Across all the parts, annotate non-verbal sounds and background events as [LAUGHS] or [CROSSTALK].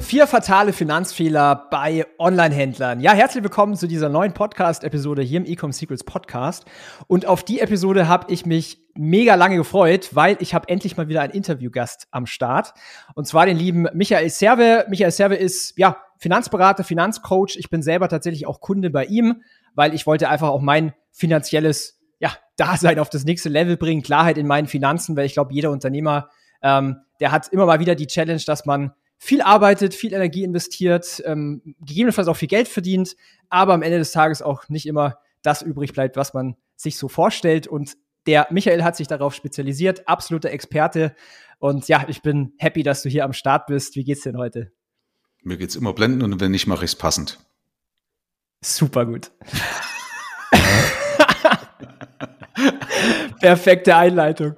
Vier fatale Finanzfehler bei Online-Händlern. Ja, herzlich willkommen zu dieser neuen Podcast-Episode hier im Ecom Secrets Podcast. Und auf die Episode habe ich mich mega lange gefreut, weil ich habe endlich mal wieder einen Interviewgast am Start. Und zwar den lieben Michael Serve. Michael Serve ist, ja, Finanzberater, Finanzcoach. Ich bin selber tatsächlich auch Kunde bei ihm, weil ich wollte einfach auch mein finanzielles, ja, Dasein auf das nächste Level bringen, Klarheit in meinen Finanzen, weil ich glaube, jeder Unternehmer, ähm, der hat immer mal wieder die Challenge, dass man viel arbeitet, viel Energie investiert, ähm, gegebenenfalls auch viel Geld verdient, aber am Ende des Tages auch nicht immer das übrig bleibt, was man sich so vorstellt. Und der Michael hat sich darauf spezialisiert, absoluter Experte. Und ja, ich bin happy, dass du hier am Start bist. Wie geht's denn heute? Mir geht's immer blenden und wenn nicht, mache ich's passend. Super gut. [LAUGHS] Perfekte Einleitung.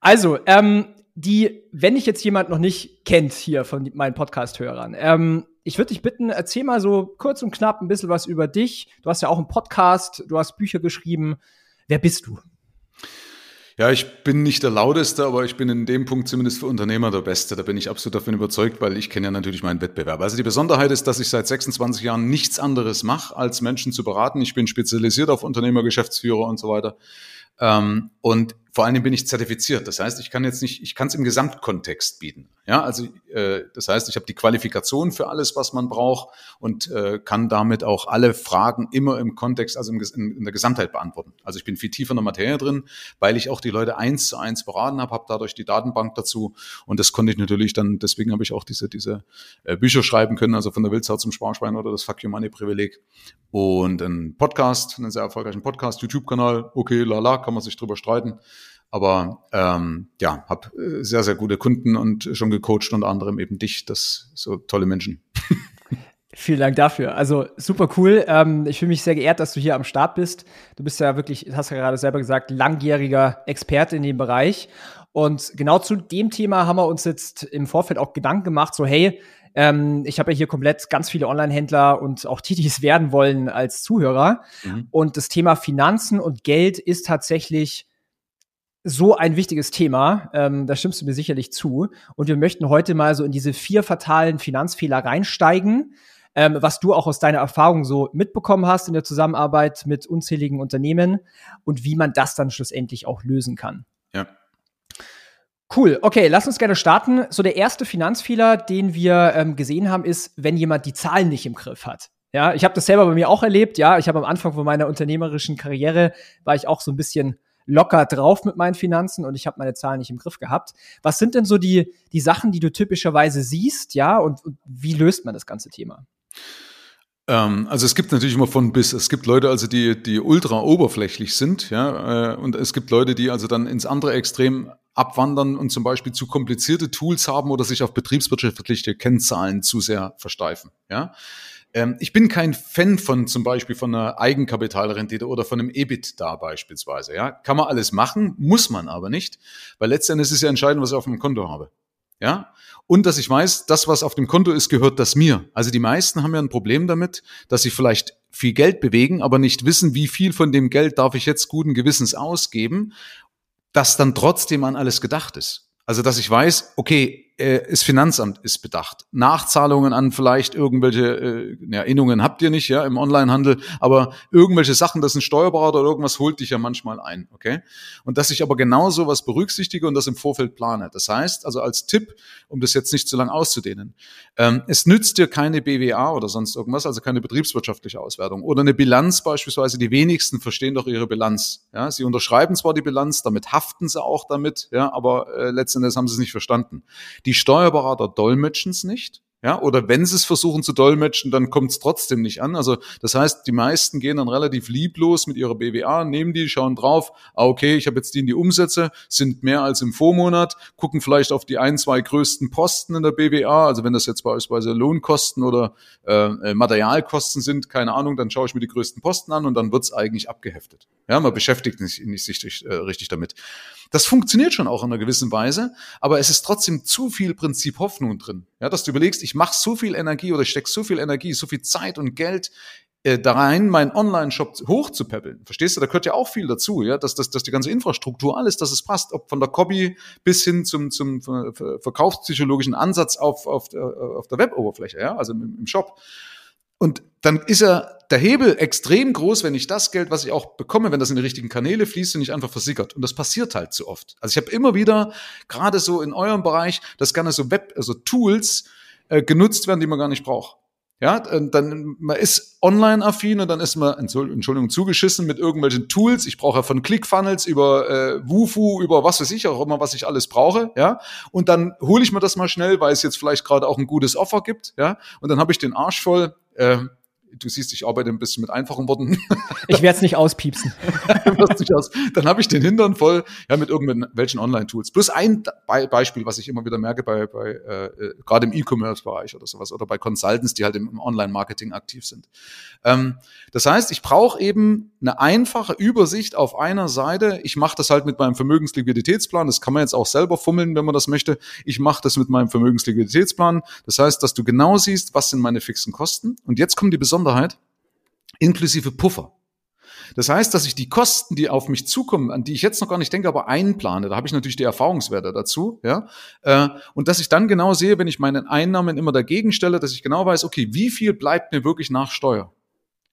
Also, ähm, die, wenn ich jetzt jemand noch nicht kennt hier von meinen Podcast-Hörern, ähm, ich würde dich bitten, erzähl mal so kurz und knapp ein bisschen was über dich. Du hast ja auch einen Podcast, du hast Bücher geschrieben. Wer bist du? Ja, ich bin nicht der lauteste, aber ich bin in dem Punkt zumindest für Unternehmer der Beste. Da bin ich absolut davon überzeugt, weil ich kenne ja natürlich meinen Wettbewerb. Also die Besonderheit ist, dass ich seit 26 Jahren nichts anderes mache, als Menschen zu beraten. Ich bin spezialisiert auf Unternehmer, Geschäftsführer und so weiter. Ähm, und vor allen Dingen bin ich zertifiziert. Das heißt, ich kann jetzt nicht, ich kann es im Gesamtkontext bieten. Ja, also äh, das heißt, ich habe die Qualifikation für alles, was man braucht und äh, kann damit auch alle Fragen immer im Kontext, also im, in, in, der Gesamtheit beantworten. Also ich bin viel tiefer in der Materie drin, weil ich auch die Leute eins zu eins beraten habe, habe dadurch die Datenbank dazu und das konnte ich natürlich dann, deswegen habe ich auch diese, diese äh, Bücher schreiben können, also von der Wildsau zum Sparschwein oder das Fuck Your Money Privileg und ein Podcast, einen sehr erfolgreichen Podcast, YouTube-Kanal, okay, lala, kann man sich drüber streiten. Aber ähm, ja, habe äh, sehr, sehr gute Kunden und schon gecoacht, unter anderem eben dich, das so tolle Menschen. [LAUGHS] Vielen Dank dafür. Also super cool. Ähm, ich fühle mich sehr geehrt, dass du hier am Start bist. Du bist ja wirklich, hast ja gerade selber gesagt, langjähriger Experte in dem Bereich. Und genau zu dem Thema haben wir uns jetzt im Vorfeld auch Gedanken gemacht, so hey, ähm, ich habe ja hier komplett ganz viele Online-Händler und auch es werden wollen als Zuhörer. Mhm. Und das Thema Finanzen und Geld ist tatsächlich so ein wichtiges Thema. Ähm, da stimmst du mir sicherlich zu. Und wir möchten heute mal so in diese vier fatalen Finanzfehler reinsteigen, ähm, was du auch aus deiner Erfahrung so mitbekommen hast in der Zusammenarbeit mit unzähligen Unternehmen und wie man das dann schlussendlich auch lösen kann. Ja. Cool, okay, lass uns gerne starten. So der erste Finanzfehler, den wir ähm, gesehen haben, ist, wenn jemand die Zahlen nicht im Griff hat. Ja, ich habe das selber bei mir auch erlebt. Ja, ich habe am Anfang von meiner unternehmerischen Karriere war ich auch so ein bisschen locker drauf mit meinen Finanzen und ich habe meine Zahlen nicht im Griff gehabt. Was sind denn so die, die Sachen, die du typischerweise siehst, ja, und, und wie löst man das ganze Thema? Ähm, also es gibt natürlich immer von bis. Es gibt Leute, also die, die ultra oberflächlich sind, ja, äh, und es gibt Leute, die also dann ins andere Extrem abwandern und zum Beispiel zu komplizierte Tools haben oder sich auf betriebswirtschaftliche Kennzahlen zu sehr versteifen, ja. Ähm, ich bin kein Fan von zum Beispiel von einer Eigenkapitalrendite oder von einem EBITDA beispielsweise. Ja, kann man alles machen, muss man aber nicht, weil letztendlich ist es ja entscheidend, was ich auf dem Konto habe. Ja, und dass ich weiß, das, was auf dem Konto ist, gehört das mir. Also die meisten haben ja ein Problem damit, dass sie vielleicht viel Geld bewegen, aber nicht wissen, wie viel von dem Geld darf ich jetzt guten Gewissens ausgeben, das dann trotzdem an alles gedacht ist. Also dass ich weiß, okay, das Finanzamt ist bedacht. Nachzahlungen an vielleicht irgendwelche äh, Erinnerungen habt ihr nicht, ja, im Onlinehandel, aber irgendwelche Sachen, das ein Steuerberater oder irgendwas holt dich ja manchmal ein, okay? Und dass ich aber genau sowas berücksichtige und das im Vorfeld plane. Das heißt, also als Tipp, um das jetzt nicht zu lang auszudehnen, ähm, es nützt dir keine BWA oder sonst irgendwas, also keine betriebswirtschaftliche Auswertung oder eine Bilanz beispielsweise. Die wenigsten verstehen doch ihre Bilanz. Ja, sie unterschreiben zwar die Bilanz, damit haften sie auch damit, ja, aber äh, letzten Endes haben sie es nicht verstanden. Die die Steuerberater dolmetschen es nicht. Ja, oder wenn sie es versuchen zu dolmetschen, dann kommt es trotzdem nicht an. Also das heißt, die meisten gehen dann relativ lieblos mit ihrer BWA, nehmen die, schauen drauf, ah, okay, ich habe jetzt die in die Umsätze, sind mehr als im Vormonat, gucken vielleicht auf die ein, zwei größten Posten in der BWA, also wenn das jetzt beispielsweise Lohnkosten oder äh, Materialkosten sind, keine Ahnung, dann schaue ich mir die größten Posten an und dann wird's eigentlich abgeheftet. Ja, man beschäftigt sich nicht, nicht äh, richtig damit. Das funktioniert schon auch in einer gewissen Weise, aber es ist trotzdem zu viel Prinzip Hoffnung drin. Ja, dass du überlegst, ich mache so viel Energie oder ich stecke so viel Energie, so viel Zeit und Geld äh, da rein, meinen Online-Shop hochzupäppeln. Verstehst du? Da gehört ja auch viel dazu, ja, dass, dass, dass die ganze Infrastruktur, alles, dass es passt, ob von der Copy bis hin zum, zum verkaufspsychologischen Ansatz auf, auf, auf der Web-Oberfläche, ja, also im, im Shop. Und dann ist ja der Hebel extrem groß, wenn ich das Geld, was ich auch bekomme, wenn das in die richtigen Kanäle fließt und nicht einfach versickert. Und das passiert halt zu oft. Also ich habe immer wieder, gerade so in eurem Bereich, dass gerne so Web, also Tools äh, genutzt werden, die man gar nicht braucht. Ja, dann man ist online-affin und dann ist man, Entschuldigung, zugeschissen mit irgendwelchen Tools. Ich brauche ja von ClickFunnels über äh, Wufu, über was weiß ich auch immer, was ich alles brauche, ja. Und dann hole ich mir das mal schnell, weil es jetzt vielleicht gerade auch ein gutes Offer gibt, ja. Und dann habe ich den Arsch voll, äh, du siehst, ich arbeite ein bisschen mit einfachen Worten. Ich werde es nicht auspiepsen. [LAUGHS] nicht aus. Dann habe ich den Hintern voll, ja, mit irgendwelchen Online-Tools. Plus ein Be Beispiel, was ich immer wieder merke bei, bei äh, äh, gerade im E-Commerce-Bereich oder sowas oder bei Consultants, die halt im, im Online-Marketing aktiv sind. Ähm, das heißt, ich brauche eben eine einfache Übersicht auf einer Seite. Ich mache das halt mit meinem Vermögensliquiditätsplan. Das kann man jetzt auch selber fummeln, wenn man das möchte. Ich mache das mit meinem Vermögensliquiditätsplan. Das heißt, dass du genau siehst, was sind meine fixen Kosten. Und jetzt kommt die Besonderheit, inklusive Puffer. Das heißt, dass ich die Kosten, die auf mich zukommen, an die ich jetzt noch gar nicht denke, aber einplane. Da habe ich natürlich die Erfahrungswerte dazu, ja. Äh, und dass ich dann genau sehe, wenn ich meine Einnahmen immer dagegen stelle, dass ich genau weiß, okay, wie viel bleibt mir wirklich nach Steuer?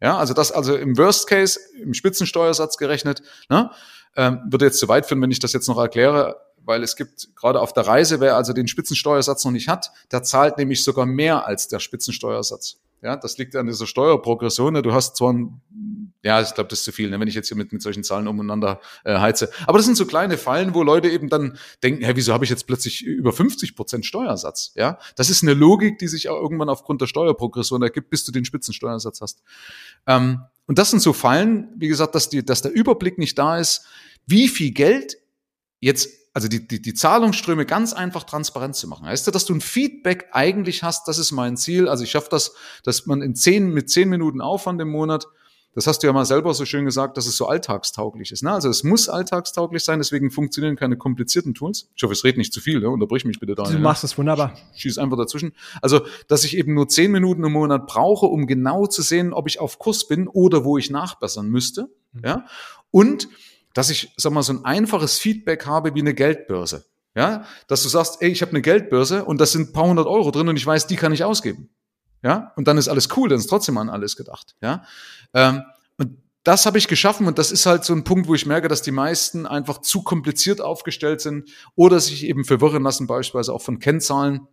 Ja, also das also im Worst Case, im Spitzensteuersatz gerechnet, ne, ähm, würde jetzt zu weit führen, wenn ich das jetzt noch erkläre, weil es gibt gerade auf der Reise, wer also den Spitzensteuersatz noch nicht hat, der zahlt nämlich sogar mehr als der Spitzensteuersatz. Ja, das liegt an dieser Steuerprogression. Ne? Du hast zwar ein, ja, ich glaube, das ist zu viel, ne? wenn ich jetzt hier mit, mit solchen Zahlen umeinander äh, heize. Aber das sind so kleine Fallen, wo Leute eben dann denken, hä, wieso habe ich jetzt plötzlich über 50 Prozent Steuersatz? Ja, das ist eine Logik, die sich auch irgendwann aufgrund der Steuerprogression ergibt, bis du den Spitzensteuersatz hast. Ähm, und das sind so Fallen, wie gesagt, dass, die, dass der Überblick nicht da ist, wie viel Geld jetzt also die, die, die Zahlungsströme ganz einfach transparent zu machen. Heißt ja, dass du ein Feedback eigentlich hast, das ist mein Ziel. Also ich schaffe das, dass man in zehn, mit zehn Minuten Aufwand im Monat, das hast du ja mal selber so schön gesagt, dass es so alltagstauglich ist. Ne? Also es muss alltagstauglich sein, deswegen funktionieren keine komplizierten Tools. Ich hoffe, es redet nicht zu viel, ne? unterbrich mich bitte da. Du machst es wunderbar. Schieß einfach dazwischen. Also, dass ich eben nur zehn Minuten im Monat brauche, um genau zu sehen, ob ich auf Kurs bin oder wo ich nachbessern müsste. Mhm. Ja. Und dass ich, sag mal, so ein einfaches Feedback habe wie eine Geldbörse. Ja, dass du sagst, ey, ich habe eine Geldbörse und das sind ein paar hundert Euro drin und ich weiß, die kann ich ausgeben. Ja, und dann ist alles cool, dann ist trotzdem an alles gedacht. Ja, ähm, und das habe ich geschaffen und das ist halt so ein Punkt, wo ich merke, dass die meisten einfach zu kompliziert aufgestellt sind oder sich eben verwirren lassen, beispielsweise auch von Kennzahlen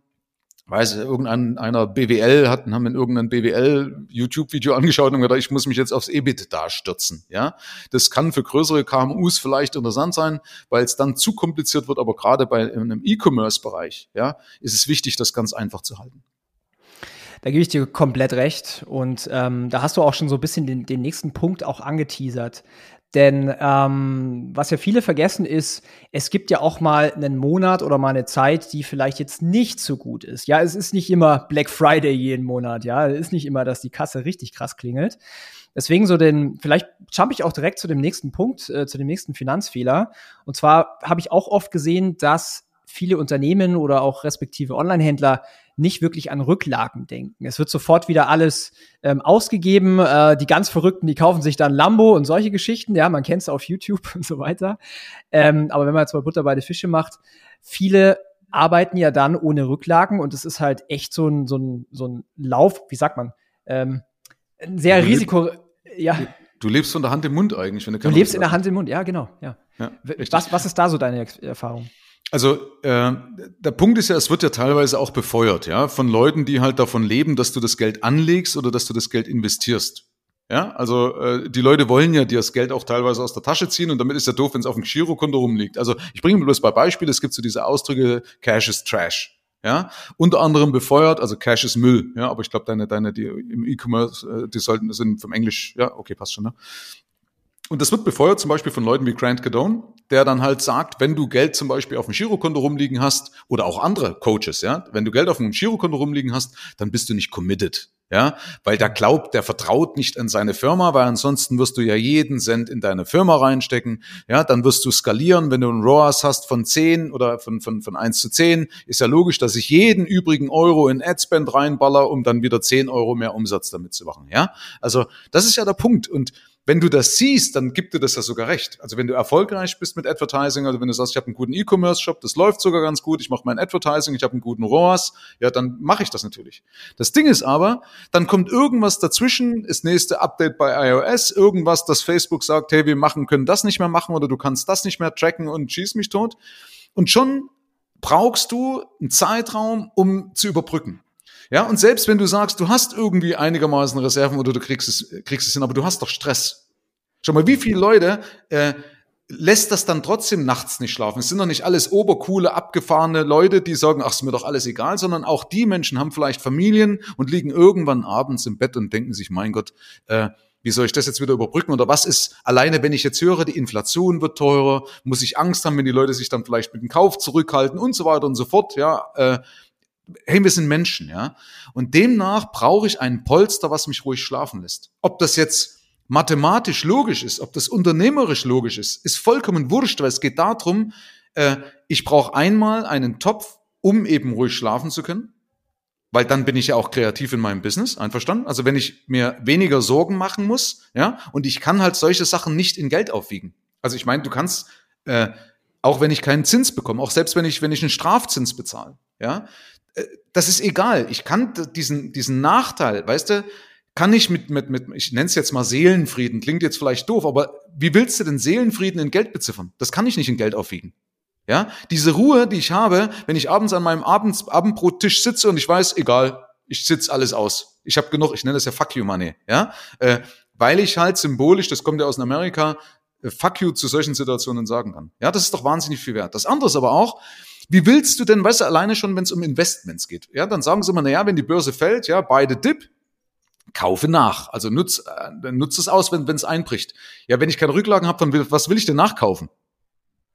weiß irgendeiner BWL hat, haben in irgendein BWL YouTube-Video angeschaut und gedacht, ich muss mich jetzt aufs EBIT da stürzen. Ja, das kann für größere KMUs vielleicht interessant sein, weil es dann zu kompliziert wird. Aber gerade bei einem E-Commerce-Bereich, ja, ist es wichtig, das ganz einfach zu halten. Da gebe ich dir komplett recht. Und ähm, da hast du auch schon so ein bisschen den, den nächsten Punkt auch angeteasert. Denn ähm, was ja viele vergessen ist, es gibt ja auch mal einen Monat oder mal eine Zeit, die vielleicht jetzt nicht so gut ist. Ja, es ist nicht immer Black Friday jeden Monat. Ja, es ist nicht immer, dass die Kasse richtig krass klingelt. Deswegen so den, vielleicht jump ich auch direkt zu dem nächsten Punkt, äh, zu dem nächsten Finanzfehler. Und zwar habe ich auch oft gesehen, dass viele Unternehmen oder auch respektive Online-Händler nicht wirklich an Rücklagen denken. Es wird sofort wieder alles ähm, ausgegeben. Äh, die ganz Verrückten, die kaufen sich dann Lambo und solche Geschichten. Ja, man kennt es auf YouTube [LAUGHS] und so weiter. Ähm, aber wenn man jetzt mal Butter bei die Fische macht, viele arbeiten ja dann ohne Rücklagen und es ist halt echt so ein, so ein, so ein Lauf, wie sagt man, ähm, ein sehr du Risiko, ja. Du lebst von der Hand im Mund eigentlich, wenn du Du lebst in der Hand im Mund, ja, genau, ja. ja was, was ist da so deine Erfahrung? Also äh, der Punkt ist ja, es wird ja teilweise auch befeuert, ja, von Leuten, die halt davon leben, dass du das Geld anlegst oder dass du das Geld investierst. Ja, also äh, die Leute wollen ja dir das Geld auch teilweise aus der Tasche ziehen und damit ist ja doof, wenn es auf dem Girokonto rumliegt. Also ich bringe bloß bei Beispiel, es gibt so diese Ausdrücke Cash is Trash. Ja, unter anderem befeuert, also Cash ist Müll, ja, aber ich glaube, deine, deine, die im E-Commerce, äh, die sollten, sind vom Englisch, ja, okay, passt schon, ne? Und das wird befeuert zum Beispiel von Leuten wie Grant Cadone, der dann halt sagt, wenn du Geld zum Beispiel auf dem Girokonto rumliegen hast oder auch andere Coaches, ja, wenn du Geld auf dem Girokonto rumliegen hast, dann bist du nicht committed, ja, weil der glaubt, der vertraut nicht an seine Firma, weil ansonsten wirst du ja jeden Cent in deine Firma reinstecken, ja, dann wirst du skalieren, wenn du einen ROAS hast von 10 oder von, von, von 1 zu 10, ist ja logisch, dass ich jeden übrigen Euro in Adspend reinballer, um dann wieder 10 Euro mehr Umsatz damit zu machen, ja, also das ist ja der Punkt und wenn du das siehst, dann gibt dir das ja sogar recht. Also wenn du erfolgreich bist mit Advertising, also wenn du sagst, ich habe einen guten E-Commerce-Shop, das läuft sogar ganz gut, ich mache mein Advertising, ich habe einen guten ROAS, ja, dann mache ich das natürlich. Das Ding ist aber, dann kommt irgendwas dazwischen, das nächste Update bei iOS, irgendwas, das Facebook sagt, hey, wir machen, können das nicht mehr machen oder du kannst das nicht mehr tracken und schieß mich tot. Und schon brauchst du einen Zeitraum, um zu überbrücken. Ja, und selbst wenn du sagst, du hast irgendwie einigermaßen Reserven oder du kriegst es, kriegst es hin, aber du hast doch Stress. Schau mal, wie viele Leute äh, lässt das dann trotzdem nachts nicht schlafen. Es sind doch nicht alles obercoole, abgefahrene Leute, die sagen, ach, ist mir doch alles egal, sondern auch die Menschen haben vielleicht Familien und liegen irgendwann abends im Bett und denken sich, mein Gott, äh, wie soll ich das jetzt wieder überbrücken? Oder was ist alleine, wenn ich jetzt höre, die Inflation wird teurer, muss ich Angst haben, wenn die Leute sich dann vielleicht mit dem Kauf zurückhalten und so weiter und so fort. Ja, äh, hey, wir sind Menschen, ja. Und demnach brauche ich einen Polster, was mich ruhig schlafen lässt. Ob das jetzt mathematisch logisch ist, ob das unternehmerisch logisch ist, ist vollkommen wurscht, weil es geht darum, äh, ich brauche einmal einen Topf, um eben ruhig schlafen zu können. Weil dann bin ich ja auch kreativ in meinem Business, einverstanden? Also wenn ich mir weniger Sorgen machen muss, ja, und ich kann halt solche Sachen nicht in Geld aufwiegen. Also ich meine, du kannst, äh, auch wenn ich keinen Zins bekomme, auch selbst wenn ich, wenn ich einen Strafzins bezahle, ja, das ist egal. Ich kann diesen, diesen Nachteil, weißt du, kann ich mit, mit, mit ich nenne es jetzt mal Seelenfrieden, klingt jetzt vielleicht doof, aber wie willst du denn Seelenfrieden in Geld beziffern? Das kann ich nicht in Geld aufwiegen. Ja, diese Ruhe, die ich habe, wenn ich abends an meinem Abends, Abendbrottisch sitze und ich weiß, egal, ich sitze alles aus. Ich habe genug, ich nenne das ja Fuck you Money, ja, äh, weil ich halt symbolisch, das kommt ja aus Amerika, äh, Fuck you zu solchen Situationen sagen kann. Ja, das ist doch wahnsinnig viel wert. Das andere ist aber auch, wie willst du denn, weißt du, alleine schon, wenn es um Investments geht, ja, dann sagen sie immer, na ja, wenn die Börse fällt, ja, beide Dip, kaufe nach. Also nutz, äh, nutz es aus, wenn es einbricht. Ja, wenn ich keine Rücklagen habe, dann will, was will ich denn nachkaufen?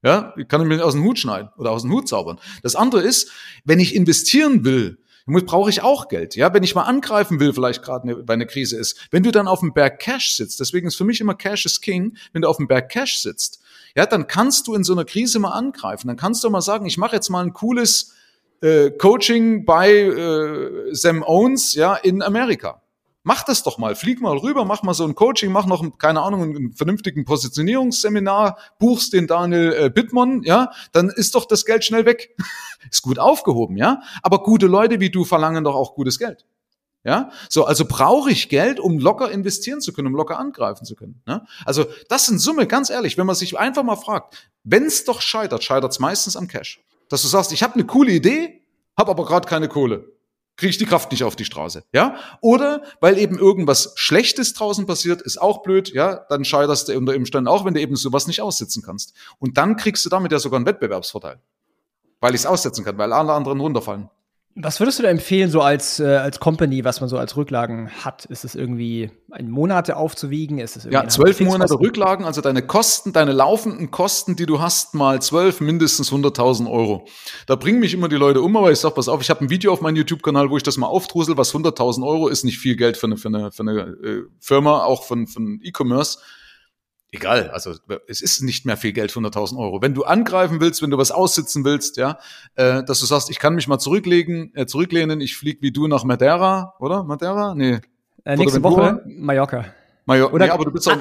Ja, kann ich mir aus dem Hut schneiden oder aus dem Hut zaubern. Das andere ist, wenn ich investieren will, brauche ich auch Geld. Ja, wenn ich mal angreifen will, vielleicht gerade ne, bei einer Krise ist. Wenn du dann auf dem Berg Cash sitzt, deswegen ist für mich immer Cash is King, wenn du auf dem Berg Cash sitzt, ja, dann kannst du in so einer Krise mal angreifen. Dann kannst du mal sagen, ich mache jetzt mal ein cooles äh, Coaching bei äh, Sam Owens, ja, in Amerika. Mach das doch mal, flieg mal rüber, mach mal so ein Coaching, mach noch, keine Ahnung, einen vernünftigen Positionierungsseminar, buchst den Daniel äh, Bittmann, ja, dann ist doch das Geld schnell weg. [LAUGHS] ist gut aufgehoben, ja. Aber gute Leute wie du verlangen doch auch gutes Geld. Ja, so, also brauche ich Geld, um locker investieren zu können, um locker angreifen zu können. Ne? Also das sind Summe, ganz ehrlich, wenn man sich einfach mal fragt, wenn es doch scheitert, scheitert es meistens am Cash. Dass du sagst, ich habe eine coole Idee, habe aber gerade keine Kohle. Kriege ich die Kraft nicht auf die Straße. Ja? Oder weil eben irgendwas Schlechtes draußen passiert, ist auch blöd, ja, dann scheiterst du unter Umständen auch, wenn du eben sowas nicht aussitzen kannst. Und dann kriegst du damit ja sogar einen Wettbewerbsvorteil. Weil ich es aussetzen kann, weil alle anderen runterfallen. Was würdest du da empfehlen, so als, äh, als Company, was man so als Rücklagen hat? Ist es irgendwie ein Monate aufzuwiegen? Ist es ja, zwölf Monate Rücklagen, also deine Kosten, deine laufenden Kosten, die du hast, mal zwölf, mindestens 100.000 Euro. Da bringen mich immer die Leute um, aber ich sag, pass auf, ich habe ein Video auf meinem YouTube-Kanal, wo ich das mal aufdrusel, was 100.000 Euro ist nicht viel Geld für eine, für eine, für eine äh, Firma, auch von, von E-Commerce egal, also es ist nicht mehr viel Geld, 100.000 Euro. Wenn du angreifen willst, wenn du was aussitzen willst, ja, äh, dass du sagst, ich kann mich mal zurücklegen, äh, zurücklehnen, ich flieg wie du nach Madeira, oder? Madeira? Nee. Äh, nächste Woche Mallorca. Mallorca. Oder nee, aber du bist auch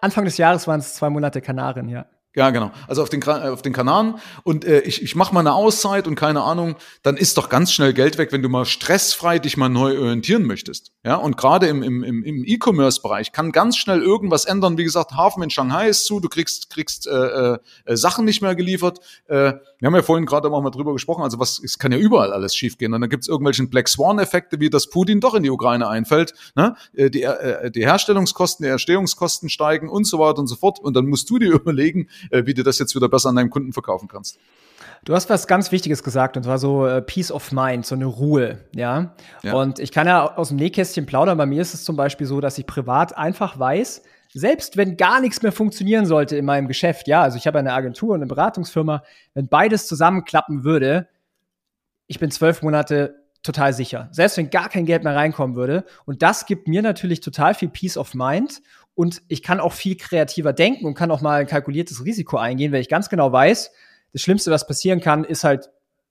Anfang des Jahres waren es zwei Monate Kanarien, ja. Ja, genau. Also auf den, äh, auf den Kanaren und äh, ich, ich mache mal eine Auszeit und keine Ahnung, dann ist doch ganz schnell Geld weg, wenn du mal stressfrei dich mal neu orientieren möchtest. Ja, und gerade im, im, im, E-Commerce-Bereich kann ganz schnell irgendwas ändern. Wie gesagt, Hafen in Shanghai ist zu, du kriegst, kriegst äh, äh, Sachen nicht mehr geliefert. Äh, wir haben ja vorhin gerade auch mal drüber gesprochen, also was, es kann ja überall alles schiefgehen. Und dann gibt's irgendwelchen Black Swan-Effekte, wie dass Putin doch in die Ukraine einfällt. Ne? Äh, die, äh, die Herstellungskosten, die Erstehungskosten steigen und so weiter und so fort. Und dann musst du dir [LAUGHS] überlegen, äh, wie du das jetzt wieder besser an deinem Kunden verkaufen kannst. Du hast was ganz Wichtiges gesagt, und zwar so äh, Peace of Mind, so eine Ruhe, ja? ja? Und ich kann ja aus dem Nähkästchen plaudern. Bei mir ist es zum Beispiel so, dass ich privat einfach weiß, selbst wenn gar nichts mehr funktionieren sollte in meinem Geschäft, ja, also ich habe eine Agentur und eine Beratungsfirma, wenn beides zusammenklappen würde, ich bin zwölf Monate total sicher. Selbst wenn gar kein Geld mehr reinkommen würde. Und das gibt mir natürlich total viel Peace of Mind. Und ich kann auch viel kreativer denken und kann auch mal ein kalkuliertes Risiko eingehen, weil ich ganz genau weiß, das Schlimmste, was passieren kann, ist halt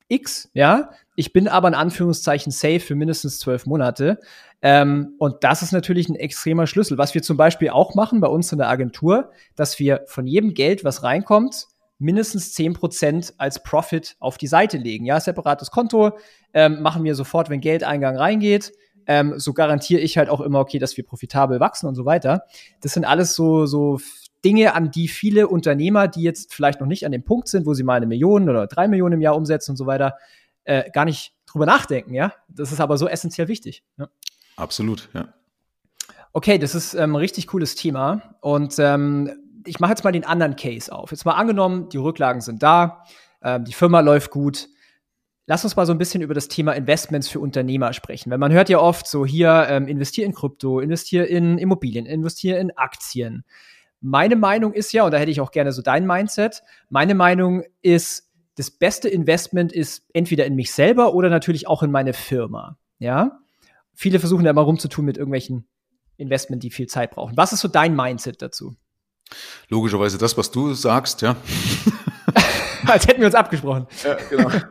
X, ja. Ich bin aber in Anführungszeichen safe für mindestens zwölf Monate. Ähm, und das ist natürlich ein extremer Schlüssel. Was wir zum Beispiel auch machen bei uns in der Agentur, dass wir von jedem Geld, was reinkommt, mindestens zehn Prozent als Profit auf die Seite legen. Ja, separates Konto ähm, machen wir sofort, wenn Geldeingang reingeht. Ähm, so garantiere ich halt auch immer, okay, dass wir profitabel wachsen und so weiter. Das sind alles so, so Dinge, an die viele Unternehmer, die jetzt vielleicht noch nicht an dem Punkt sind, wo sie mal eine Million oder drei Millionen im Jahr umsetzen und so weiter, äh, gar nicht drüber nachdenken, ja. Das ist aber so essentiell wichtig. Ja? Absolut, ja. Okay, das ist ähm, ein richtig cooles Thema. Und ähm, ich mache jetzt mal den anderen Case auf. Jetzt mal angenommen, die Rücklagen sind da, ähm, die Firma läuft gut. Lass uns mal so ein bisschen über das Thema Investments für Unternehmer sprechen. Weil man hört ja oft so hier, ähm, investier in Krypto, investier in Immobilien, investier in Aktien. Meine Meinung ist ja, und da hätte ich auch gerne so dein Mindset, meine Meinung ist, das beste Investment ist entweder in mich selber oder natürlich auch in meine Firma. Ja. Viele versuchen da mal rumzutun mit irgendwelchen Investment, die viel Zeit brauchen. Was ist so dein Mindset dazu? Logischerweise das, was du sagst, ja. [LAUGHS] Als hätten wir uns abgesprochen. Ja, genau. [LAUGHS]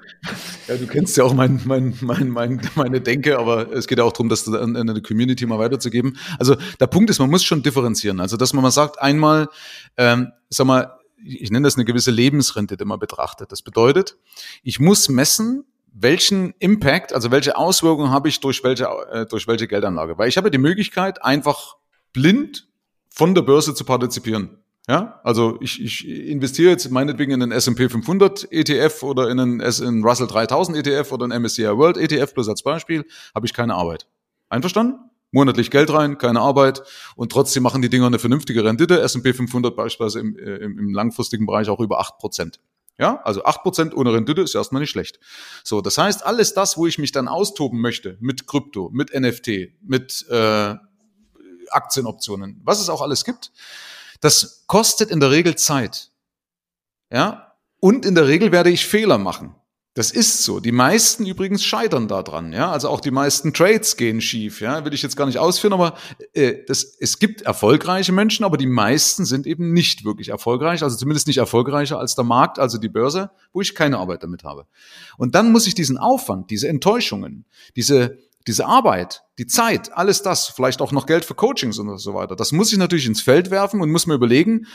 Ja, du kennst ja auch mein, mein, mein, mein, meine Denke, aber es geht ja auch darum, das an eine Community mal weiterzugeben. Also der Punkt ist, man muss schon differenzieren. Also dass man mal sagt, einmal, ähm, sag mal, ich nenne das eine gewisse Lebensrente, die man betrachtet. Das bedeutet, ich muss messen, welchen Impact, also welche Auswirkungen habe ich durch welche, äh, durch welche Geldanlage. Weil ich habe die Möglichkeit, einfach blind von der Börse zu partizipieren. Ja, also ich, ich investiere jetzt meinetwegen in einen S&P 500 ETF oder in einen, in einen Russell 3000 ETF oder einen MSCI World ETF, bloß als Beispiel, habe ich keine Arbeit. Einverstanden? Monatlich Geld rein, keine Arbeit und trotzdem machen die Dinger eine vernünftige Rendite. S&P 500 beispielsweise im, äh, im, im langfristigen Bereich auch über acht Prozent. Ja, also acht Prozent ohne Rendite ist erstmal nicht schlecht. So, das heißt, alles das, wo ich mich dann austoben möchte, mit Krypto, mit NFT, mit äh, Aktienoptionen, was es auch alles gibt, das kostet in der Regel Zeit. Ja? Und in der Regel werde ich Fehler machen. Das ist so. Die meisten übrigens scheitern daran, ja. Also auch die meisten Trades gehen schief, ja. Will ich jetzt gar nicht ausführen, aber äh, das, es gibt erfolgreiche Menschen, aber die meisten sind eben nicht wirklich erfolgreich, also zumindest nicht erfolgreicher als der Markt, also die Börse, wo ich keine Arbeit damit habe. Und dann muss ich diesen Aufwand, diese Enttäuschungen, diese diese Arbeit, die Zeit, alles das, vielleicht auch noch Geld für Coachings und so weiter, das muss ich natürlich ins Feld werfen und muss mir überlegen,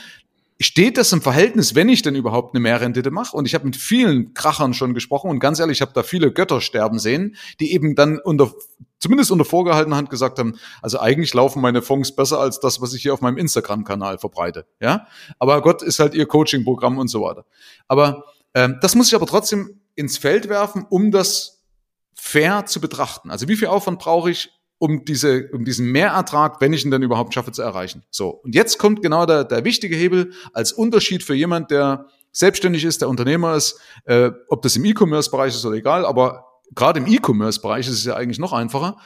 steht das im Verhältnis, wenn ich denn überhaupt eine Mehrrendite mache? Und ich habe mit vielen Krachern schon gesprochen und ganz ehrlich, ich habe da viele Götter sterben sehen, die eben dann unter zumindest unter vorgehaltener Hand gesagt haben, also eigentlich laufen meine Fonds besser als das, was ich hier auf meinem Instagram-Kanal verbreite. Ja, aber Gott ist halt ihr Coaching-Programm und so weiter. Aber ähm, das muss ich aber trotzdem ins Feld werfen, um das fair zu betrachten. Also wie viel Aufwand brauche ich, um diese, um diesen Mehrertrag, wenn ich ihn dann überhaupt schaffe, zu erreichen. So. Und jetzt kommt genau der, der wichtige Hebel als Unterschied für jemand, der selbstständig ist, der Unternehmer ist, äh, ob das im E-Commerce-Bereich ist oder egal, aber gerade im E-Commerce-Bereich ist es ja eigentlich noch einfacher,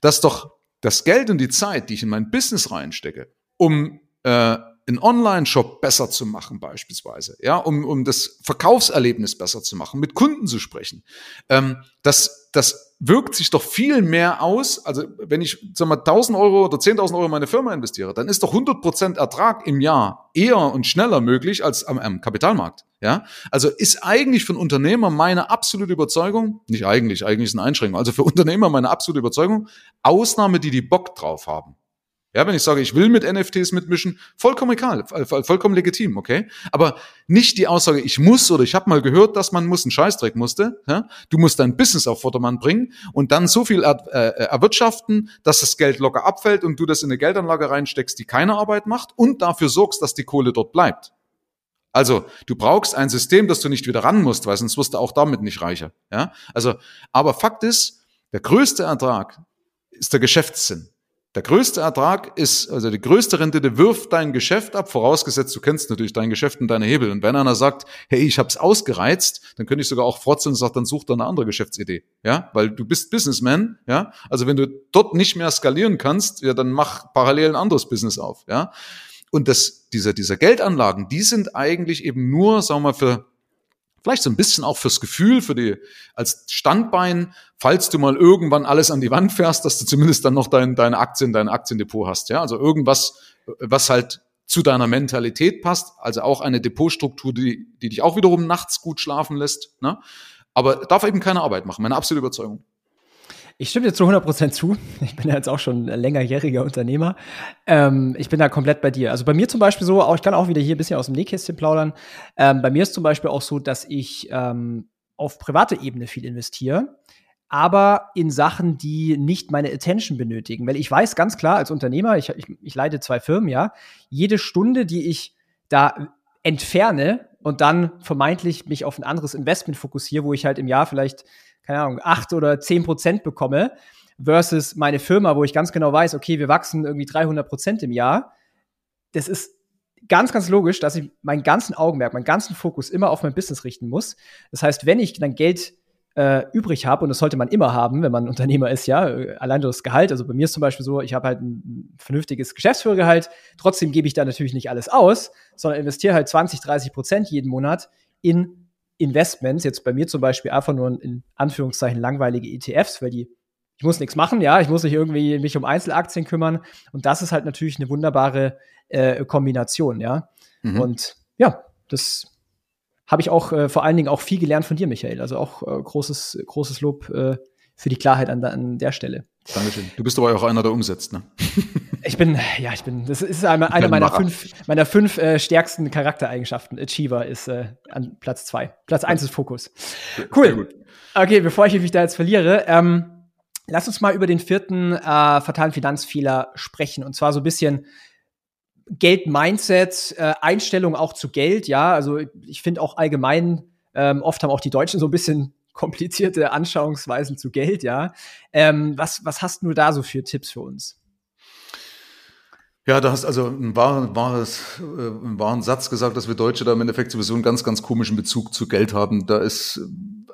dass doch das Geld und die Zeit, die ich in mein Business reinstecke, um äh, einen Online-Shop besser zu machen beispielsweise, ja, um, um das Verkaufserlebnis besser zu machen, mit Kunden zu sprechen. Ähm, das, das wirkt sich doch viel mehr aus, also wenn ich, sag mal, 1000 Euro oder 10.000 Euro in meine Firma investiere, dann ist doch 100% Ertrag im Jahr eher und schneller möglich als am, am Kapitalmarkt, ja. Also ist eigentlich für einen Unternehmer meine absolute Überzeugung, nicht eigentlich, eigentlich ist eine Einschränkung, also für Unternehmer meine absolute Überzeugung, Ausnahme, die die Bock drauf haben. Ja, wenn ich sage, ich will mit NFTs mitmischen, vollkommen egal, vollkommen legitim, okay? Aber nicht die Aussage, ich muss oder ich habe mal gehört, dass man muss, einen Scheißdreck musste. Ja? Du musst dein Business auf Vordermann bringen und dann so viel er, äh, erwirtschaften, dass das Geld locker abfällt und du das in eine Geldanlage reinsteckst, die keine Arbeit macht und dafür sorgst, dass die Kohle dort bleibt. Also, du brauchst ein System, dass du nicht wieder ran musst, weil sonst wirst du auch damit nicht reicher. Ja? Also, aber Fakt ist, der größte Ertrag ist der Geschäftssinn. Der größte Ertrag ist, also die größte Rendite wirft dein Geschäft ab, vorausgesetzt du kennst natürlich dein Geschäft und deine Hebel. Und wenn einer sagt, hey, ich habe es ausgereizt, dann könnte ich sogar auch frotzeln und sagen, dann such doch eine andere Geschäftsidee. Ja, weil du bist Businessman, ja. Also wenn du dort nicht mehr skalieren kannst, ja, dann mach parallel ein anderes Business auf, ja. Und das, diese, diese Geldanlagen, die sind eigentlich eben nur, sagen wir mal, für Vielleicht so ein bisschen auch fürs Gefühl, für die, als Standbein, falls du mal irgendwann alles an die Wand fährst, dass du zumindest dann noch dein, deine Aktien, dein Aktiendepot hast. Ja, also irgendwas, was halt zu deiner Mentalität passt. Also auch eine Depotstruktur, die, die dich auch wiederum nachts gut schlafen lässt. Ne? Aber darf eben keine Arbeit machen. Meine absolute Überzeugung. Ich stimme dir zu 100% zu. [LAUGHS] Ich bin ja jetzt auch schon ein längerjähriger Unternehmer. Ähm, ich bin da komplett bei dir. Also bei mir zum Beispiel so, ich kann auch wieder hier ein bisschen aus dem Nähkästchen plaudern. Ähm, bei mir ist zum Beispiel auch so, dass ich ähm, auf private Ebene viel investiere, aber in Sachen, die nicht meine Attention benötigen. Weil ich weiß ganz klar als Unternehmer, ich, ich, ich leite zwei Firmen, ja, jede Stunde, die ich da entferne und dann vermeintlich mich auf ein anderes Investment fokussiere, wo ich halt im Jahr vielleicht keine Ahnung, acht oder zehn Prozent bekomme, versus meine Firma, wo ich ganz genau weiß, okay, wir wachsen irgendwie 300 Prozent im Jahr. Das ist ganz, ganz logisch, dass ich meinen ganzen Augenmerk, meinen ganzen Fokus immer auf mein Business richten muss. Das heißt, wenn ich dann Geld äh, übrig habe, und das sollte man immer haben, wenn man [LAUGHS] Unternehmer ist, ja, allein das Gehalt, also bei mir ist zum Beispiel so, ich habe halt ein vernünftiges Geschäftsführergehalt, trotzdem gebe ich da natürlich nicht alles aus, sondern investiere halt 20, 30 Prozent jeden Monat in Investments, jetzt bei mir zum Beispiel einfach nur in Anführungszeichen langweilige ETFs, weil die, ich muss nichts machen, ja, ich muss nicht irgendwie mich um Einzelaktien kümmern. Und das ist halt natürlich eine wunderbare äh, Kombination, ja. Mhm. Und ja, das habe ich auch äh, vor allen Dingen auch viel gelernt von dir, Michael. Also auch äh, großes, großes Lob äh, für die Klarheit an, an der Stelle. Dankeschön. Du bist aber auch einer, der umsetzt, ne? [LAUGHS] Ich bin, ja, ich bin, das ist eine, eine meiner fünf, meiner fünf äh, stärksten Charaktereigenschaften. Achiever ist äh, an Platz zwei. Platz eins ist Fokus. Cool. Okay, bevor ich mich da jetzt verliere, ähm, lass uns mal über den vierten äh, fatalen Finanzfehler sprechen. Und zwar so ein bisschen Geld-Mindset, äh, Einstellung auch zu Geld. Ja, also ich finde auch allgemein, ähm, oft haben auch die Deutschen so ein bisschen komplizierte Anschauungsweisen zu Geld. Ja, ähm, was, was hast du da so für Tipps für uns? Ja, da hast also ein wahren, wahres, äh, einen wahren Satz gesagt, dass wir Deutsche da im Endeffekt sowieso einen ganz, ganz komischen Bezug zu Geld haben. Da ist,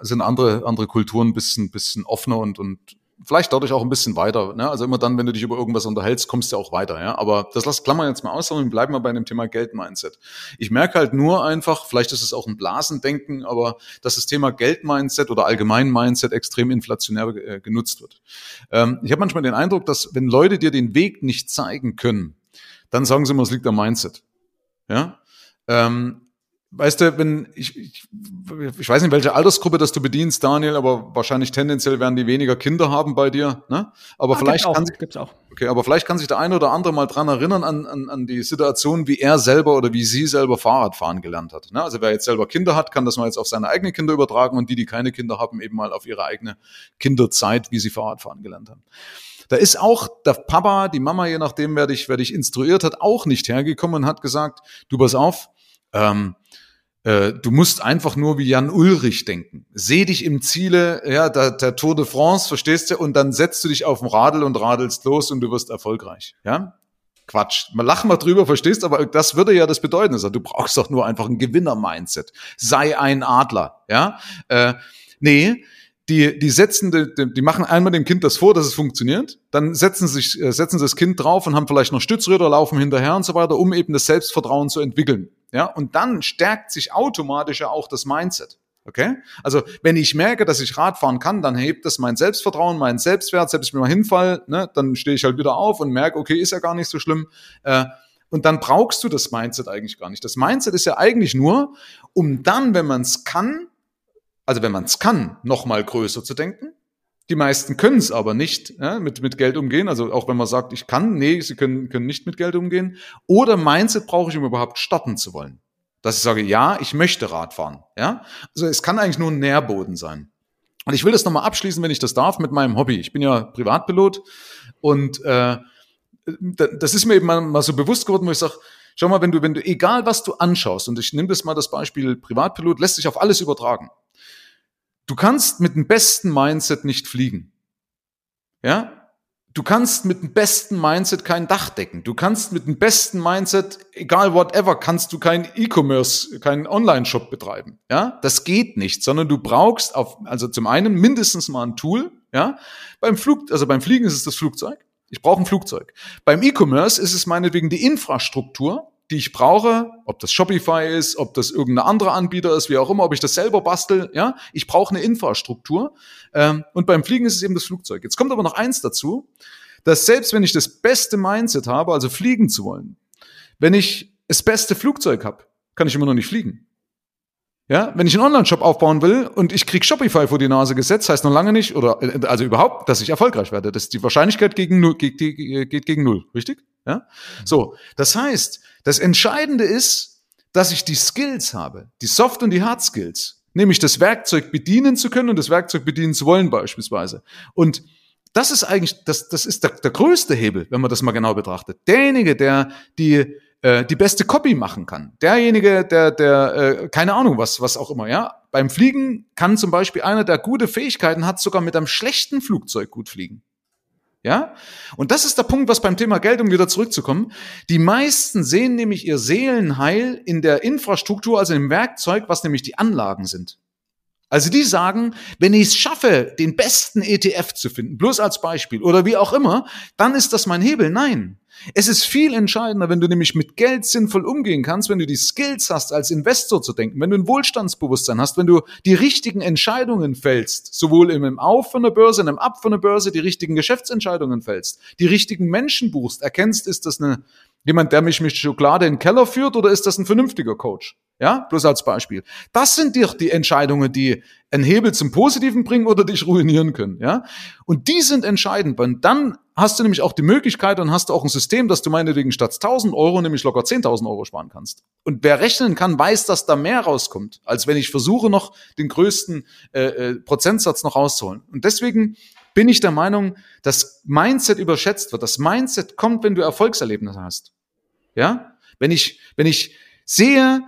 sind andere, andere Kulturen ein bisschen, bisschen offener und, und vielleicht dadurch auch ein bisschen weiter. Ne? Also immer dann, wenn du dich über irgendwas unterhältst, kommst du auch weiter. Ja? Aber das lass Klammern jetzt mal aus, sondern bleiben wir bei dem Thema Geld-Mindset. Ich merke halt nur einfach, vielleicht ist es auch ein Blasendenken, aber dass das Thema Geld-Mindset oder allgemein Mindset extrem inflationär äh, genutzt wird. Ähm, ich habe manchmal den Eindruck, dass wenn Leute dir den Weg nicht zeigen können, dann sagen sie immer, es liegt am Mindset. Ja. Ähm, weißt du, wenn ich, ich, ich weiß nicht, welche Altersgruppe das du bedienst, Daniel, aber wahrscheinlich tendenziell werden die weniger Kinder haben bei dir. Ne? Aber ah, vielleicht kann sich, gibt's auch. Okay, aber vielleicht kann sich der eine oder andere mal dran erinnern an, an, an die Situation, wie er selber oder wie sie selber Fahrrad fahren gelernt hat. Ne? Also wer jetzt selber Kinder hat, kann das mal jetzt auf seine eigenen Kinder übertragen und die, die keine Kinder haben, eben mal auf ihre eigene Kinderzeit, wie sie Fahrrad fahren gelernt haben. Da ist auch der Papa, die Mama, je nachdem, wer dich, wer dich instruiert hat, auch nicht hergekommen und hat gesagt, du pass auf, ähm, äh, du musst einfach nur wie Jan Ulrich denken. Seh dich im Ziele, ja, der, der Tour de France, verstehst du, und dann setzt du dich auf den Radl und radelst los und du wirst erfolgreich. Ja? Quatsch. Man lachen mal drüber, verstehst, aber das würde ja das bedeuten. Also, du brauchst doch nur einfach ein Gewinner-Mindset. Sei ein Adler. Ja? Äh, nee, die, die setzen, die, die machen einmal dem Kind das vor, dass es funktioniert, dann setzen sich, äh, setzen sie das Kind drauf und haben vielleicht noch Stützräder, laufen hinterher und so weiter, um eben das Selbstvertrauen zu entwickeln. Ja, und dann stärkt sich automatisch ja auch das Mindset. Okay? Also, wenn ich merke, dass ich Radfahren kann, dann hebt das mein Selbstvertrauen, mein Selbstwert, selbst wenn ich mal hinfall, ne, dann stehe ich halt wieder auf und merke, okay, ist ja gar nicht so schlimm. Äh, und dann brauchst du das Mindset eigentlich gar nicht. Das Mindset ist ja eigentlich nur, um dann, wenn man es kann, also wenn man es kann, noch mal größer zu denken. Die meisten können es aber nicht ja, mit, mit Geld umgehen. Also auch wenn man sagt, ich kann, nee, sie können, können nicht mit Geld umgehen. Oder Mindset brauche ich, um überhaupt starten zu wollen. Dass ich sage, ja, ich möchte Radfahren. Ja? Also es kann eigentlich nur ein Nährboden sein. Und ich will das nochmal abschließen, wenn ich das darf, mit meinem Hobby. Ich bin ja Privatpilot und äh, das ist mir eben mal, mal so bewusst geworden, wo ich sage, schau mal, wenn du, wenn du, egal was du anschaust, und ich nehme das mal das Beispiel Privatpilot, lässt sich auf alles übertragen. Du kannst mit dem besten Mindset nicht fliegen. Ja? Du kannst mit dem besten Mindset kein Dach decken. Du kannst mit dem besten Mindset, egal whatever, kannst du kein E-Commerce, keinen Online-Shop betreiben. Ja, das geht nicht, sondern du brauchst auf, also zum einen mindestens mal ein Tool. Ja, beim Flug, also beim Fliegen ist es das Flugzeug. Ich brauche ein Flugzeug. Beim E-Commerce ist es meinetwegen die Infrastruktur, die ich brauche, ob das Shopify ist, ob das irgendein anderer Anbieter ist, wie auch immer, ob ich das selber bastel, ja, ich brauche eine Infrastruktur. Ähm, und beim Fliegen ist es eben das Flugzeug. Jetzt kommt aber noch eins dazu, dass selbst wenn ich das beste Mindset habe, also fliegen zu wollen, wenn ich das beste Flugzeug habe, kann ich immer noch nicht fliegen. Ja, wenn ich einen Online-Shop aufbauen will und ich krieg Shopify vor die Nase gesetzt, heißt noch lange nicht, oder äh, also überhaupt, dass ich erfolgreich werde. Das ist die Wahrscheinlichkeit gegen geht, geht gegen null, richtig? Ja? So, das heißt, das Entscheidende ist, dass ich die Skills habe, die Soft- und die Hard-Skills, nämlich das Werkzeug bedienen zu können und das Werkzeug bedienen zu wollen beispielsweise. Und das ist eigentlich, das, das ist der, der größte Hebel, wenn man das mal genau betrachtet. Derjenige, der die äh, die beste Copy machen kann. Derjenige, der, der, äh, keine Ahnung, was, was auch immer, ja. Beim Fliegen kann zum Beispiel einer, der gute Fähigkeiten hat, sogar mit einem schlechten Flugzeug gut fliegen. Ja? Und das ist der Punkt, was beim Thema Geld, um wieder zurückzukommen. Die meisten sehen nämlich ihr Seelenheil in der Infrastruktur, also im Werkzeug, was nämlich die Anlagen sind. Also die sagen, wenn ich es schaffe, den besten ETF zu finden, bloß als Beispiel oder wie auch immer, dann ist das mein Hebel. Nein. Es ist viel entscheidender, wenn du nämlich mit Geld sinnvoll umgehen kannst, wenn du die Skills hast, als Investor zu denken, wenn du ein Wohlstandsbewusstsein hast, wenn du die richtigen Entscheidungen fällst, sowohl im Auf von der Börse, im Ab von der Börse, die richtigen Geschäftsentscheidungen fällst, die richtigen Menschen buchst, erkennst, ist das eine, jemand, der mich mit Schokolade in den Keller führt oder ist das ein vernünftiger Coach? Ja, bloß als Beispiel. Das sind dir die Entscheidungen, die einen Hebel zum Positiven bringen oder dich ruinieren können. Ja, und die sind entscheidend. Und dann hast du nämlich auch die Möglichkeit und hast du auch ein System, dass du meinetwegen statt 1000 Euro nämlich locker 10.000 Euro sparen kannst. Und wer rechnen kann, weiß, dass da mehr rauskommt, als wenn ich versuche, noch den größten äh, äh, Prozentsatz noch rauszuholen. Und deswegen bin ich der Meinung, dass Mindset überschätzt wird. Das Mindset kommt, wenn du Erfolgserlebnisse hast. Ja, wenn ich, wenn ich sehe,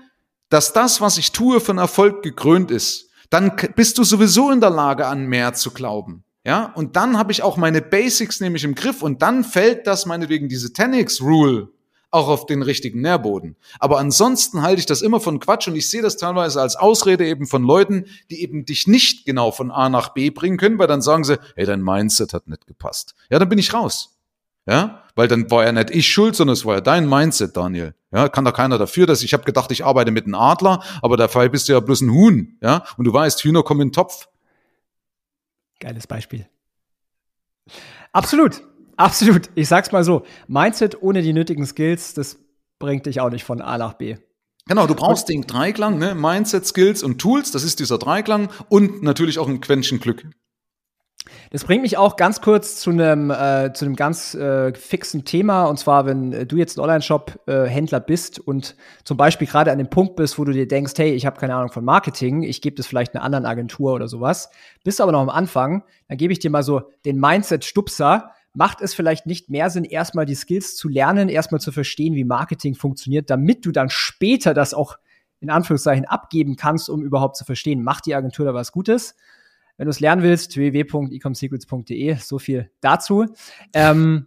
dass das, was ich tue, von Erfolg gekrönt ist, dann bist du sowieso in der Lage, an mehr zu glauben. Ja, und dann habe ich auch meine Basics nämlich im Griff und dann fällt das meinetwegen diese 10x Rule auch auf den richtigen Nährboden. Aber ansonsten halte ich das immer von Quatsch und ich sehe das teilweise als Ausrede eben von Leuten, die eben dich nicht genau von A nach B bringen können, weil dann sagen sie, hey, dein Mindset hat nicht gepasst. Ja, dann bin ich raus. Ja, weil dann war ja nicht ich schuld, sondern es war ja dein Mindset, Daniel. Ja, kann da keiner dafür, dass ich habe gedacht, ich arbeite mit einem Adler, aber dabei bist du ja bloß ein Huhn, ja? Und du weißt, Hühner kommen in den Topf. Geiles Beispiel. Absolut, absolut. Ich sag's mal so: Mindset ohne die nötigen Skills, das bringt dich auch nicht von A nach B. Genau, du brauchst den Dreiklang, ne? Mindset, Skills und Tools, das ist dieser Dreiklang und natürlich auch ein Quäntchen Glück. Das bringt mich auch ganz kurz zu einem äh, zu einem ganz äh, fixen Thema und zwar, wenn äh, du jetzt ein Online-Shop-Händler äh, bist und zum Beispiel gerade an dem Punkt bist, wo du dir denkst, hey, ich habe keine Ahnung von Marketing, ich gebe das vielleicht einer anderen Agentur oder sowas, bist aber noch am Anfang, dann gebe ich dir mal so den Mindset-Stupser. Macht es vielleicht nicht mehr Sinn, erstmal die Skills zu lernen, erstmal zu verstehen, wie Marketing funktioniert, damit du dann später das auch in Anführungszeichen abgeben kannst, um überhaupt zu verstehen, macht die Agentur da was Gutes? Wenn du es lernen willst, www.ecomsecrets.de, so viel dazu. Ähm,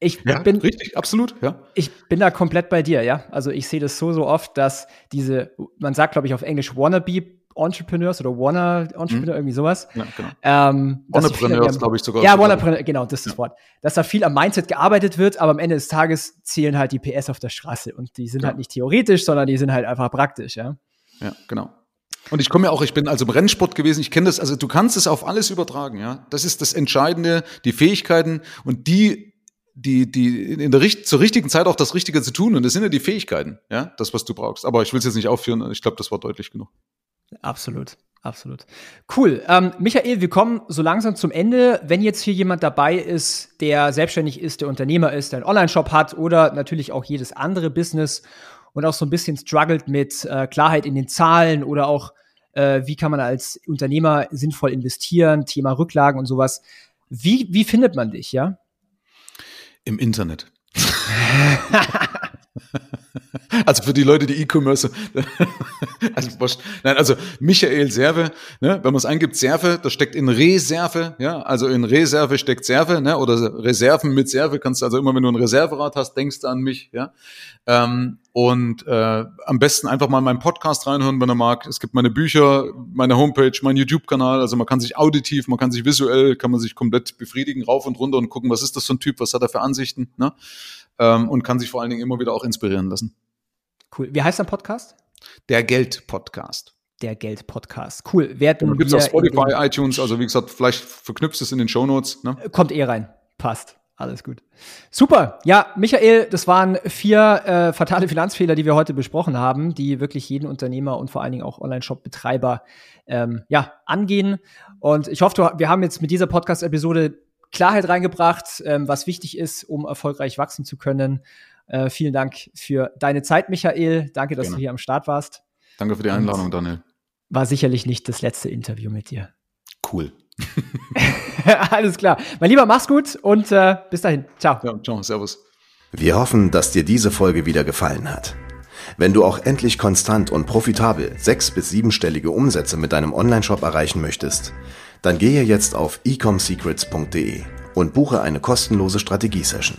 ich ja, bin richtig, absolut, ja. Ich bin da komplett bei dir, ja. Also ich sehe das so, so oft, dass diese, man sagt, glaube ich, auf Englisch wannabe Entrepreneurs oder Wanna Entrepreneur, mhm. irgendwie sowas. Ja, genau. Ähm, Wannapreneurs, glaube ich sogar. Ja, Wannapreneur, genau, das ist ja. das Wort. Dass da viel am Mindset gearbeitet wird, aber am Ende des Tages zählen halt die PS auf der Straße und die sind ja. halt nicht theoretisch, sondern die sind halt einfach praktisch, ja. Ja, genau. Und ich komme ja auch, ich bin also im Rennsport gewesen, ich kenne das, also du kannst es auf alles übertragen, ja. Das ist das Entscheidende, die Fähigkeiten und die, die, die in der zur richtigen Zeit auch das Richtige zu tun. Und das sind ja die Fähigkeiten, ja, das, was du brauchst. Aber ich will es jetzt nicht aufführen, ich glaube, das war deutlich genug. Absolut. Absolut. Cool. Ähm, Michael, wir kommen so langsam zum Ende. Wenn jetzt hier jemand dabei ist, der selbstständig ist, der Unternehmer ist, der einen Online-Shop hat oder natürlich auch jedes andere Business und auch so ein bisschen struggelt mit äh, Klarheit in den Zahlen oder auch, äh, wie kann man als Unternehmer sinnvoll investieren, Thema Rücklagen und sowas. Wie, wie findet man dich, ja? Im Internet. [LAUGHS] [LAUGHS] Also für die Leute, die E-Commerce, [LAUGHS] also nein, also Michael Serve, ne, wenn man es eingibt, Serve, das steckt in Reserve, ja, also in Reserve steckt Serve, ne, oder Reserven mit Serve, kannst du also immer, wenn du ein Reserverad hast, denkst du an mich, ja. Ähm, und äh, am besten einfach mal meinen Podcast reinhören, wenn er mag. Es gibt meine Bücher, meine Homepage, mein YouTube-Kanal. Also man kann sich auditiv, man kann sich visuell, kann man sich komplett befriedigen, rauf und runter und gucken, was ist das für ein Typ, was hat er für Ansichten, ne? Ähm, und kann sich vor allen Dingen immer wieder auch inspirieren lassen. Cool. Wie heißt dein Podcast? Der Geld-Podcast. Der Geld-Podcast. Cool. Werden ja, gibt's auf Spotify, iTunes, also wie gesagt, vielleicht verknüpfst es in den Shownotes. Ne? Kommt eh rein. Passt. Alles gut. Super. Ja, Michael, das waren vier äh, fatale Finanzfehler, die wir heute besprochen haben, die wirklich jeden Unternehmer und vor allen Dingen auch Online-Shop-Betreiber ähm, ja, angehen. Und ich hoffe, wir haben jetzt mit dieser Podcast-Episode Klarheit reingebracht, ähm, was wichtig ist, um erfolgreich wachsen zu können. Äh, vielen Dank für deine Zeit, Michael. Danke, dass Gerne. du hier am Start warst. Danke für die Einladung, Daniel. War sicherlich nicht das letzte Interview mit dir. Cool. [LAUGHS] Alles klar. Mein Lieber, mach's gut und äh, bis dahin. Ciao. Ja, ciao, servus. Wir hoffen, dass dir diese Folge wieder gefallen hat. Wenn du auch endlich konstant und profitabel sechs- bis siebenstellige Umsätze mit deinem Onlineshop erreichen möchtest, dann gehe jetzt auf ecomsecrets.de und buche eine kostenlose Strategiesession.